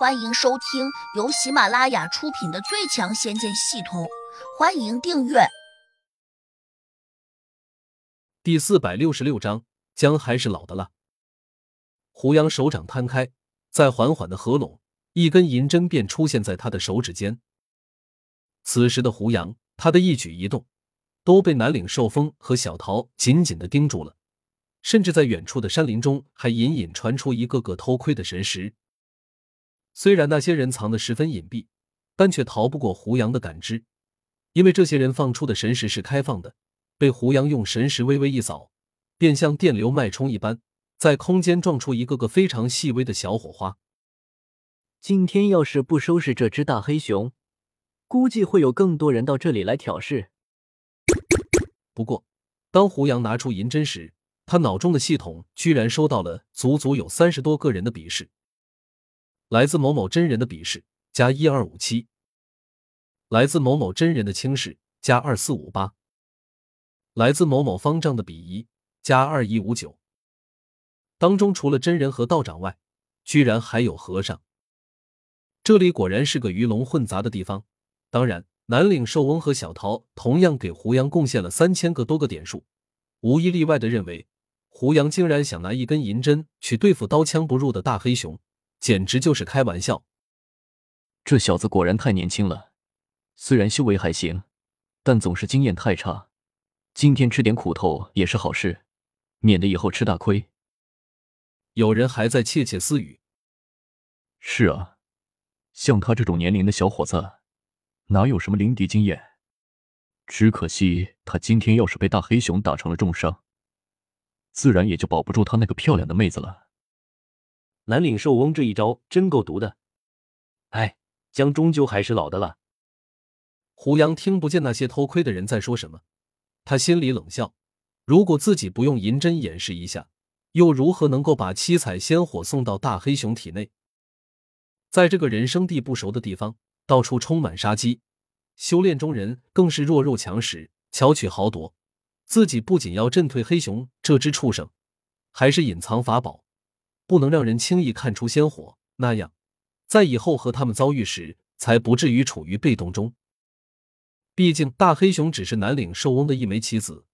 欢迎收听由喜马拉雅出品的《最强仙剑系统》，欢迎订阅。第四百六十六章，姜还是老的辣。胡杨手掌摊开，再缓缓的合拢，一根银针便出现在他的手指间。此时的胡杨，他的一举一动都被南岭寿风和小桃紧紧的盯住了，甚至在远处的山林中还隐隐传出一个个偷窥的神识。虽然那些人藏得十分隐蔽，但却逃不过胡杨的感知，因为这些人放出的神识是开放的，被胡杨用神识微微一扫，便像电流脉冲一般，在空间撞出一个个非常细微的小火花。今天要是不收拾这只大黑熊，估计会有更多人到这里来挑事。不过，当胡杨拿出银针时，他脑中的系统居然收到了足足有三十多个人的鄙视。来自某某真人的鄙视加一二五七，来自某某真人的轻视加二四五八，来自某某方丈的鄙夷加二一五九。当中除了真人和道长外，居然还有和尚。这里果然是个鱼龙混杂的地方。当然，南岭寿翁和小桃同样给胡杨贡献了三千个多个点数，无一例外的认为胡杨竟然想拿一根银针去对付刀枪不入的大黑熊。简直就是开玩笑！这小子果然太年轻了，虽然修为还行，但总是经验太差。今天吃点苦头也是好事，免得以后吃大亏。有人还在窃窃私语：“是啊，像他这种年龄的小伙子，哪有什么灵敌经验？只可惜他今天要是被大黑熊打成了重伤，自然也就保不住他那个漂亮的妹子了。”南岭寿翁这一招真够毒的，哎，姜终究还是老的了。胡杨听不见那些偷窥的人在说什么，他心里冷笑：如果自己不用银针掩饰一下，又如何能够把七彩仙火送到大黑熊体内？在这个人生地不熟的地方，到处充满杀机，修炼中人更是弱肉强食，巧取豪夺。自己不仅要震退黑熊这只畜生，还是隐藏法宝。不能让人轻易看出鲜活，那样，在以后和他们遭遇时，才不至于处于被动中。毕竟大黑熊只是南岭寿翁的一枚棋子，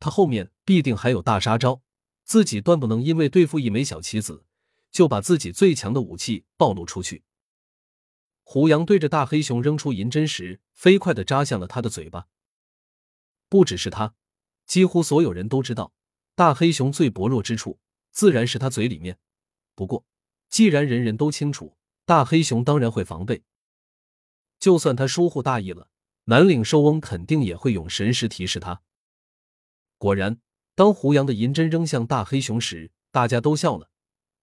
他后面必定还有大杀招，自己断不能因为对付一枚小棋子，就把自己最强的武器暴露出去。胡杨对着大黑熊扔出银针时，飞快的扎向了他的嘴巴。不只是他，几乎所有人都知道，大黑熊最薄弱之处，自然是他嘴里面。不过，既然人人都清楚，大黑熊当然会防备。就算他疏忽大意了，南岭寿翁肯定也会用神识提示他。果然，当胡杨的银针扔向大黑熊时，大家都笑了，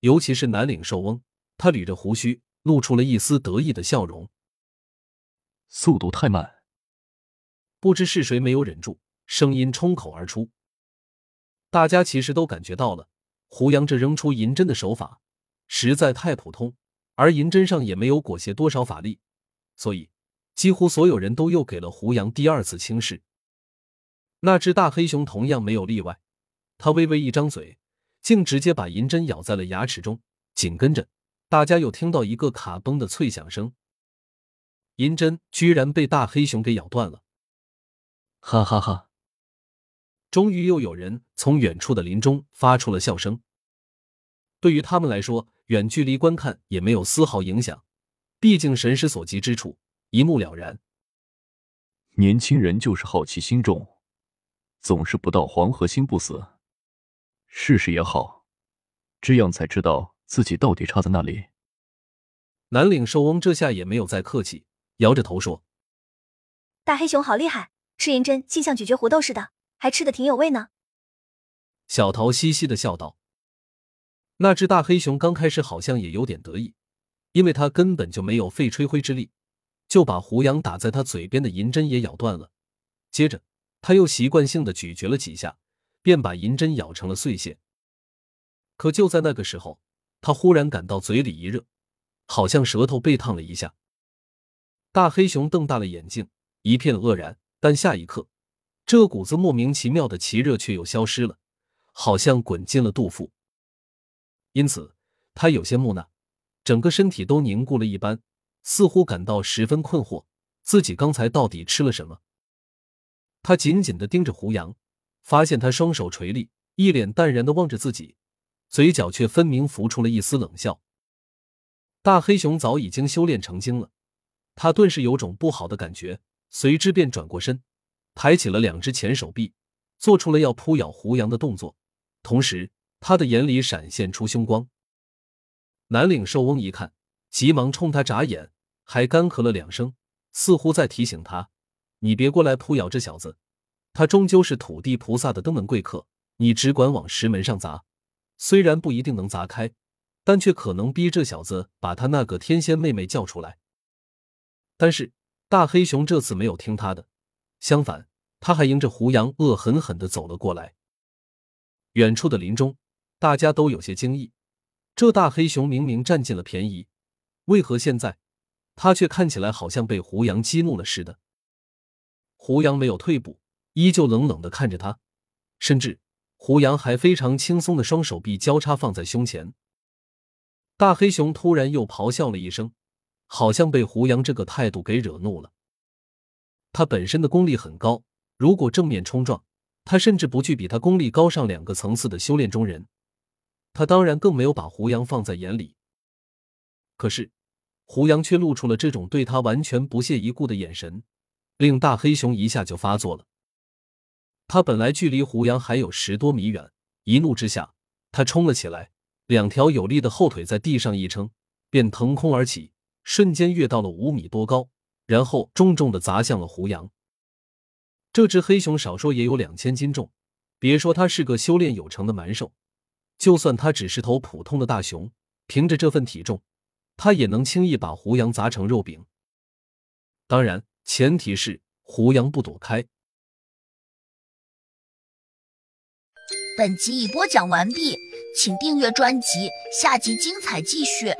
尤其是南岭寿翁，他捋着胡须，露出了一丝得意的笑容。速度太慢，不知是谁没有忍住，声音冲口而出。大家其实都感觉到了。胡杨这扔出银针的手法实在太普通，而银针上也没有裹挟多少法力，所以几乎所有人都又给了胡杨第二次轻视。那只大黑熊同样没有例外，他微微一张嘴，竟直接把银针咬在了牙齿中。紧跟着，大家又听到一个卡崩的脆响声，银针居然被大黑熊给咬断了！哈哈哈。终于又有人从远处的林中发出了笑声。对于他们来说，远距离观看也没有丝毫影响，毕竟神识所及之处一目了然。年轻人就是好奇心重，总是不到黄河心不死。试试也好，这样才知道自己到底差在哪里。南岭寿翁这下也没有再客气，摇着头说：“大黑熊好厉害，赤银针竟像咀嚼胡豆似的。”还吃的挺有味呢，小桃嘻嘻的笑道。那只大黑熊刚开始好像也有点得意，因为他根本就没有费吹灰之力，就把胡杨打在他嘴边的银针也咬断了。接着，他又习惯性的咀嚼了几下，便把银针咬成了碎屑。可就在那个时候，他忽然感到嘴里一热，好像舌头被烫了一下。大黑熊瞪大了眼睛，一片愕然，但下一刻。这股子莫名其妙的奇热却又消失了，好像滚进了肚腹。因此，他有些木讷，整个身体都凝固了一般，似乎感到十分困惑，自己刚才到底吃了什么？他紧紧的盯着胡杨，发现他双手垂立，一脸淡然的望着自己，嘴角却分明浮出了一丝冷笑。大黑熊早已经修炼成精了，他顿时有种不好的感觉，随之便转过身，抬起了两只前手臂，做出了要扑咬胡杨的动作，同时他的眼里闪现出凶光。南岭兽翁一看，急忙冲他眨眼，还干咳了两声，似乎在提醒他。你别过来扑咬这小子，他终究是土地菩萨的登门贵客，你只管往石门上砸，虽然不一定能砸开，但却可能逼这小子把他那个天仙妹妹叫出来。但是大黑熊这次没有听他的，相反，他还迎着胡杨恶狠狠的走了过来。远处的林中，大家都有些惊异，这大黑熊明明占尽了便宜，为何现在他却看起来好像被胡杨激怒了似的？胡杨没有退步，依旧冷冷的看着他，甚至胡杨还非常轻松的双手臂交叉放在胸前。大黑熊突然又咆哮了一声，好像被胡杨这个态度给惹怒了。他本身的功力很高，如果正面冲撞，他甚至不惧比他功力高上两个层次的修炼中人。他当然更没有把胡杨放在眼里。可是胡杨却露出了这种对他完全不屑一顾的眼神。令大黑熊一下就发作了。他本来距离胡杨还有十多米远，一怒之下，他冲了起来，两条有力的后腿在地上一撑，便腾空而起，瞬间跃到了五米多高，然后重重的砸向了胡杨。这只黑熊少说也有两千斤重，别说它是个修炼有成的蛮兽，就算它只是头普通的大熊，凭着这份体重，它也能轻易把胡杨砸成肉饼。当然。前提是胡杨不躲开。本集已播讲完毕，请订阅专辑，下集精彩继续。